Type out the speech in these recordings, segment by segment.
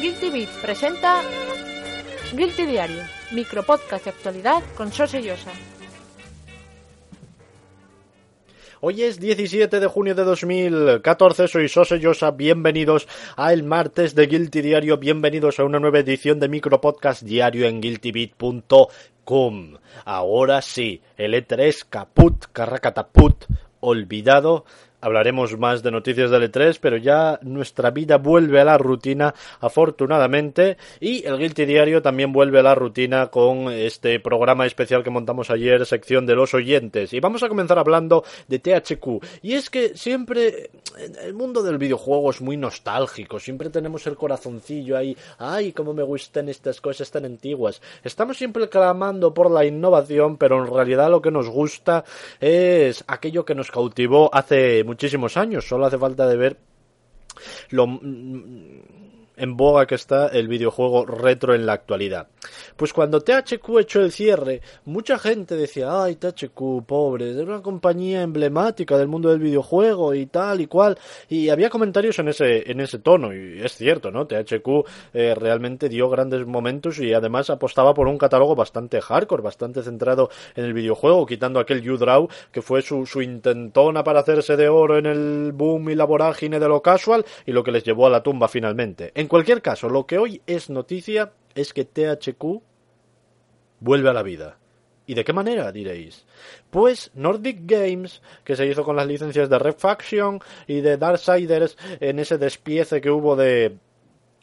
Guilty Beats presenta Guilty Diario, micropodcast de actualidad con Sose Llosa. Hoy es 17 de junio de 2014, soy Sose Llosa, bienvenidos a el martes de Guilty Diario, bienvenidos a una nueva edición de micropodcast diario en guiltybeat.com. Ahora sí, el E3 caput, carracataput, olvidado, hablaremos más de noticias del E3, pero ya nuestra vida vuelve a la rutina, afortunadamente, y el Guilty Diario también vuelve a la rutina con este programa especial que montamos ayer, sección de los oyentes. Y vamos a comenzar hablando de THQ. Y es que siempre el mundo del videojuego es muy nostálgico, siempre tenemos el corazoncillo ahí, ay, cómo me gustan estas cosas tan antiguas. Estamos siempre clamando por la innovación, pero en realidad lo que nos gusta es aquello que nos cautivó hace muchísimos años. Solo hace falta de ver lo en boga que está el videojuego retro en la actualidad. Pues cuando THQ echó el cierre, mucha gente decía, ay, THQ, pobre, es una compañía emblemática del mundo del videojuego y tal y cual. Y había comentarios en ese, en ese tono, y es cierto, ¿no? THQ eh, realmente dio grandes momentos y además apostaba por un catálogo bastante hardcore, bastante centrado en el videojuego, quitando aquel U-Draw que fue su, su intentona para hacerse de oro en el boom y la vorágine de lo casual y lo que les llevó a la tumba finalmente. En cualquier caso, lo que hoy es noticia es que THQ vuelve a la vida. ¿Y de qué manera, diréis? Pues Nordic Games, que se hizo con las licencias de Red Faction y de Darksiders en ese despiece que hubo de,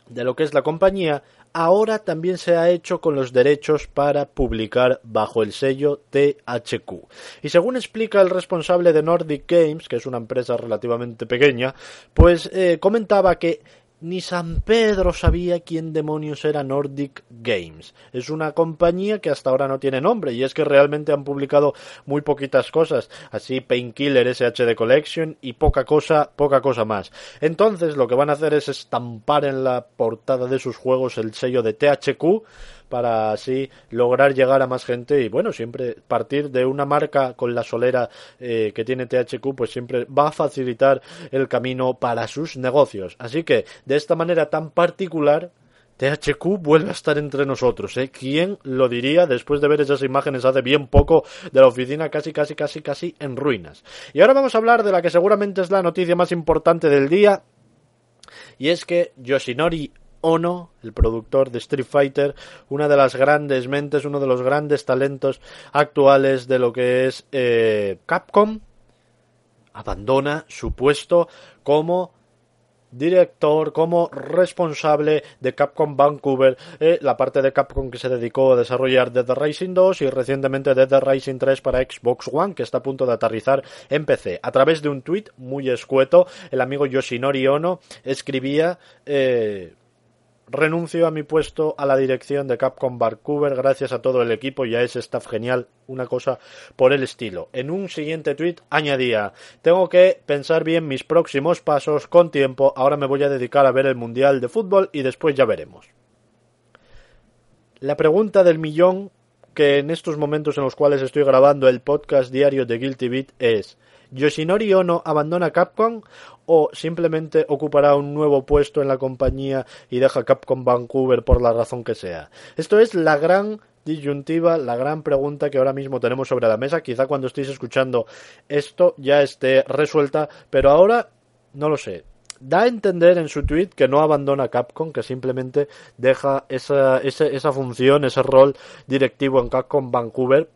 de lo que es la compañía, ahora también se ha hecho con los derechos para publicar bajo el sello THQ. Y según explica el responsable de Nordic Games, que es una empresa relativamente pequeña, pues eh, comentaba que ni San Pedro sabía quién demonios era Nordic Games. Es una compañía que hasta ahora no tiene nombre y es que realmente han publicado muy poquitas cosas, así Painkiller SHD Collection y poca cosa, poca cosa más. Entonces lo que van a hacer es estampar en la portada de sus juegos el sello de THQ para así lograr llegar a más gente y bueno, siempre partir de una marca con la solera eh, que tiene THQ pues siempre va a facilitar el camino para sus negocios. Así que de esta manera tan particular THQ vuelve a estar entre nosotros, ¿eh? ¿Quién lo diría después de ver esas imágenes hace bien poco de la oficina casi, casi, casi, casi en ruinas? Y ahora vamos a hablar de la que seguramente es la noticia más importante del día, y es que Yoshinori Ono, el productor de Street Fighter, una de las grandes mentes, uno de los grandes talentos actuales de lo que es eh, Capcom, abandona su puesto como director, como responsable de Capcom Vancouver, eh, la parte de Capcom que se dedicó a desarrollar Dead Rising 2 y recientemente Dead Rising 3 para Xbox One, que está a punto de aterrizar en PC. A través de un tweet muy escueto, el amigo Yoshinori Ono escribía eh, renuncio a mi puesto a la dirección de Capcom Vancouver gracias a todo el equipo y a ese staff genial, una cosa por el estilo. En un siguiente tweet añadía, tengo que pensar bien mis próximos pasos con tiempo, ahora me voy a dedicar a ver el Mundial de Fútbol y después ya veremos. La pregunta del millón que en estos momentos en los cuales estoy grabando el podcast diario de Guilty Beat es ¿Yoshinori Ono abandona Capcom o simplemente ocupará un nuevo puesto en la compañía y deja Capcom Vancouver por la razón que sea? Esto es la gran disyuntiva, la gran pregunta que ahora mismo tenemos sobre la mesa. Quizá cuando estéis escuchando esto ya esté resuelta, pero ahora no lo sé. Da a entender en su tweet que no abandona Capcom, que simplemente deja esa, esa, esa función, ese rol directivo en Capcom Vancouver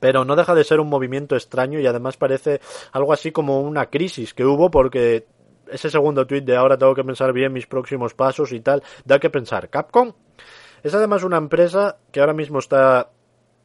pero no deja de ser un movimiento extraño y además parece algo así como una crisis que hubo porque ese segundo tweet de ahora tengo que pensar bien mis próximos pasos y tal, da que pensar. Capcom es además una empresa que ahora mismo está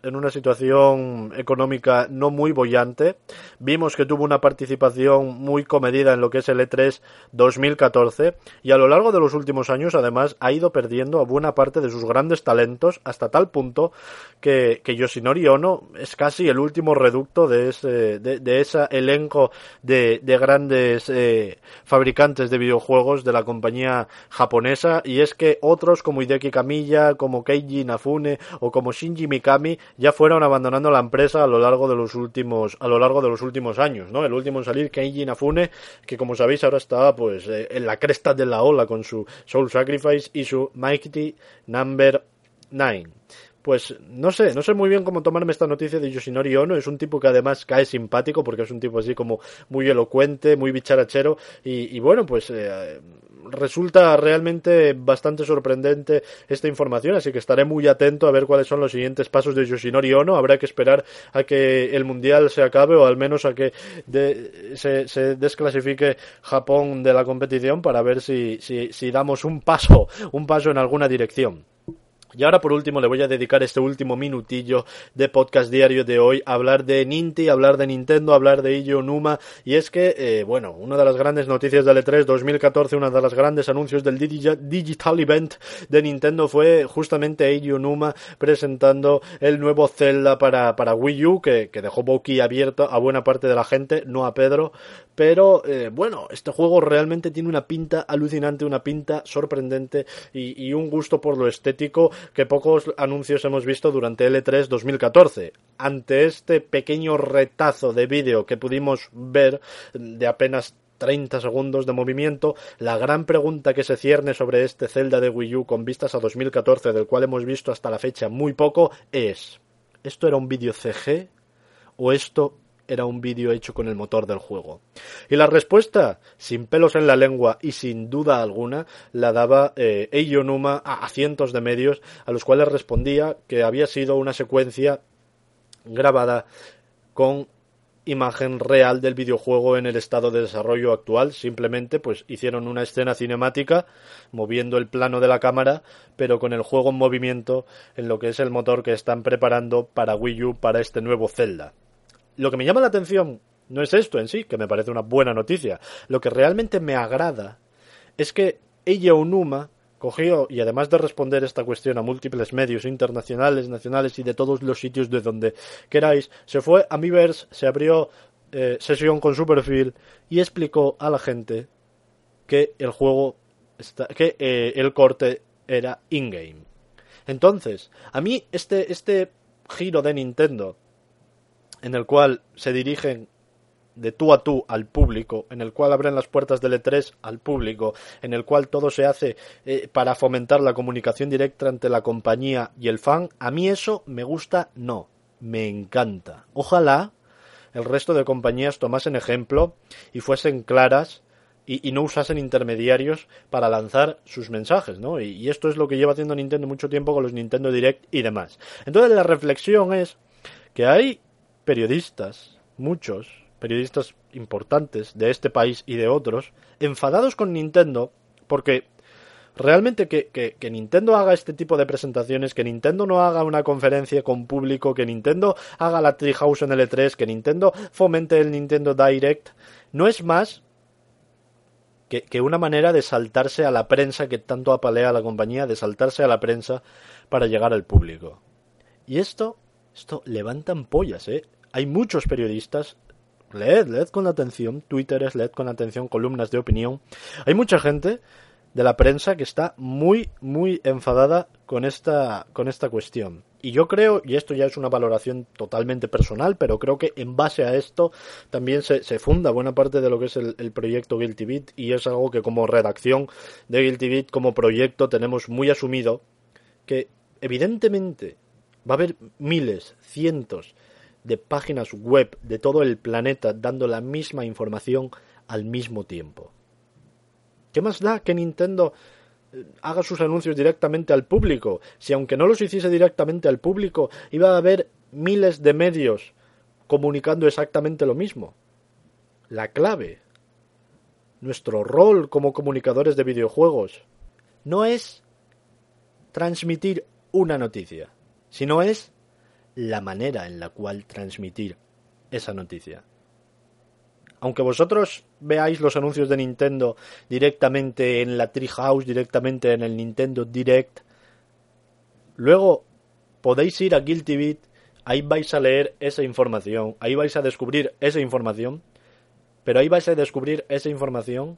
en una situación económica no muy bollante. Vimos que tuvo una participación muy comedida en lo que es el E3 2014 y a lo largo de los últimos años además ha ido perdiendo a buena parte de sus grandes talentos hasta tal punto que, que Yoshinori Ono es casi el último reducto de ese, de, ese elenco de, de grandes eh, fabricantes de videojuegos de la compañía japonesa y es que otros como Hideki Kamiya, como Keiji Inafune o como Shinji Mikami ya fueron abandonando la empresa a lo largo de los últimos a lo largo de los últimos años, ¿no? El último en salir Keiji Inafune, que como sabéis ahora está pues eh, en la cresta de la ola con su Soul Sacrifice y su Mighty Number 9 pues no sé, no sé muy bien cómo tomarme esta noticia de Yoshinori Ono. Es un tipo que además cae simpático porque es un tipo así como muy elocuente, muy bicharachero y, bueno, pues eh, resulta realmente bastante sorprendente esta información, así que estaré muy atento a ver cuáles son los siguientes pasos de Yoshinori Ono. Habrá que esperar a que el mundial se acabe o al menos a que se, se, desclasifique Japón de la competición para ver si, si, si damos un paso, un paso en alguna dirección. Y ahora por último le voy a dedicar este último minutillo de podcast diario de hoy a hablar de Ninti, hablar de Nintendo, hablar de Illo Numa. Y es que, eh, bueno, una de las grandes noticias del E3 2014, una de las grandes anuncios del Digital Event de Nintendo fue justamente Illo Numa presentando el nuevo Zelda para, para Wii U que, que dejó abierto a buena parte de la gente, no a Pedro, pero eh, bueno, este juego realmente tiene una pinta alucinante, una pinta sorprendente y, y un gusto por lo estético que pocos anuncios hemos visto durante L3 2014. Ante este pequeño retazo de vídeo que pudimos ver de apenas 30 segundos de movimiento, la gran pregunta que se cierne sobre este Zelda de Wii U con vistas a 2014, del cual hemos visto hasta la fecha muy poco, es ¿esto era un vídeo CG o esto era un vídeo hecho con el motor del juego. Y la respuesta, sin pelos en la lengua y sin duda alguna, la daba eh, Numa a, cientos de medios a los cuales respondía que había sido una secuencia grabada con imagen real del videojuego en el estado de desarrollo actual. Simplemente, pues hicieron una escena cinemática moviendo el plano de la cámara, pero con el juego en movimiento en lo que es el motor que están preparando para Wii U para este nuevo Zelda. Lo que me llama la atención no es esto en sí, que me parece una buena noticia. Lo que realmente me agrada es que ella Onuma cogió, y además de responder esta cuestión a múltiples medios internacionales, nacionales y de todos los sitios de donde queráis, se fue a Miiverse, se abrió eh, sesión con su perfil y explicó a la gente que el juego, que eh, el corte era in-game. Entonces, a mí este, este giro de Nintendo en el cual se dirigen de tú a tú al público, en el cual abren las puertas del E3 al público, en el cual todo se hace eh, para fomentar la comunicación directa entre la compañía y el fan, a mí eso me gusta, no, me encanta. Ojalá el resto de compañías tomasen ejemplo y fuesen claras y, no usasen intermediarios para lanzar sus mensajes, ¿no? Y, y esto es lo que lleva haciendo Nintendo mucho tiempo con los Nintendo Direct y demás. Entonces la reflexión es que hay periodistas, muchos periodistas importantes de este país y de otros, enfadados con Nintendo porque realmente que, que, Nintendo haga este tipo de presentaciones, que Nintendo no haga una conferencia con público, que Nintendo haga la Treehouse en el E3, que Nintendo fomente el Nintendo Direct, no es más que, que, una manera de saltarse a la prensa que tanto apalea a la compañía, de saltarse a la prensa para llegar al público. Y esto, esto levantan pollas, ¿eh? Hay muchos periodistas, leed, leed con atención, Twitter leed con atención, columnas de opinión. Hay mucha gente de la prensa que está muy, muy enfadada con esta, con esta cuestión. Y yo creo, y esto ya es una valoración totalmente personal, pero creo que en base a esto también se, se funda buena parte de lo que es el, el, proyecto Guilty Beat y es algo que como redacción de Guilty Beat, como proyecto, tenemos muy asumido que evidentemente va a haber miles, cientos de páginas web de todo el planeta dando la misma información al mismo tiempo. ¿Qué más da que Nintendo eh, haga sus anuncios directamente al público? Si aunque no los hiciese directamente al público, iba a haber miles de medios comunicando exactamente lo mismo. La clave, nuestro rol como comunicadores de videojuegos, no es transmitir una noticia, sino es la manera en la cual transmitir esa noticia. Aunque vosotros veáis los anuncios de Nintendo directamente en la Treehouse, directamente en el Nintendo Direct, luego podéis ir a Guilty Beat, ahí vais a leer esa información, ahí vais a descubrir esa información, pero ahí vais a descubrir esa información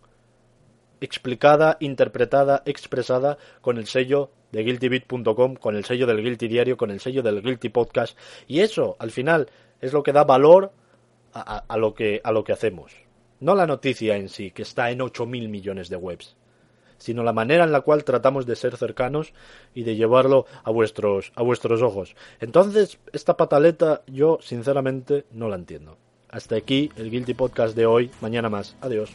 explicada, interpretada, expresada con el sello de guiltybeat.com, con el sello del Guilty Diario, con el sello del Guilty Podcast. Y eso, al final, es lo que da valor a, lo, que, a lo que hacemos. No la noticia en sí, que está en 8.000 millones de webs, sino la manera en la cual tratamos de ser cercanos y de llevarlo a vuestros, a vuestros ojos. Entonces, esta pataleta yo sinceramente no la entiendo. Hasta aquí el Guilty Podcast de hoy. Mañana más. Adiós.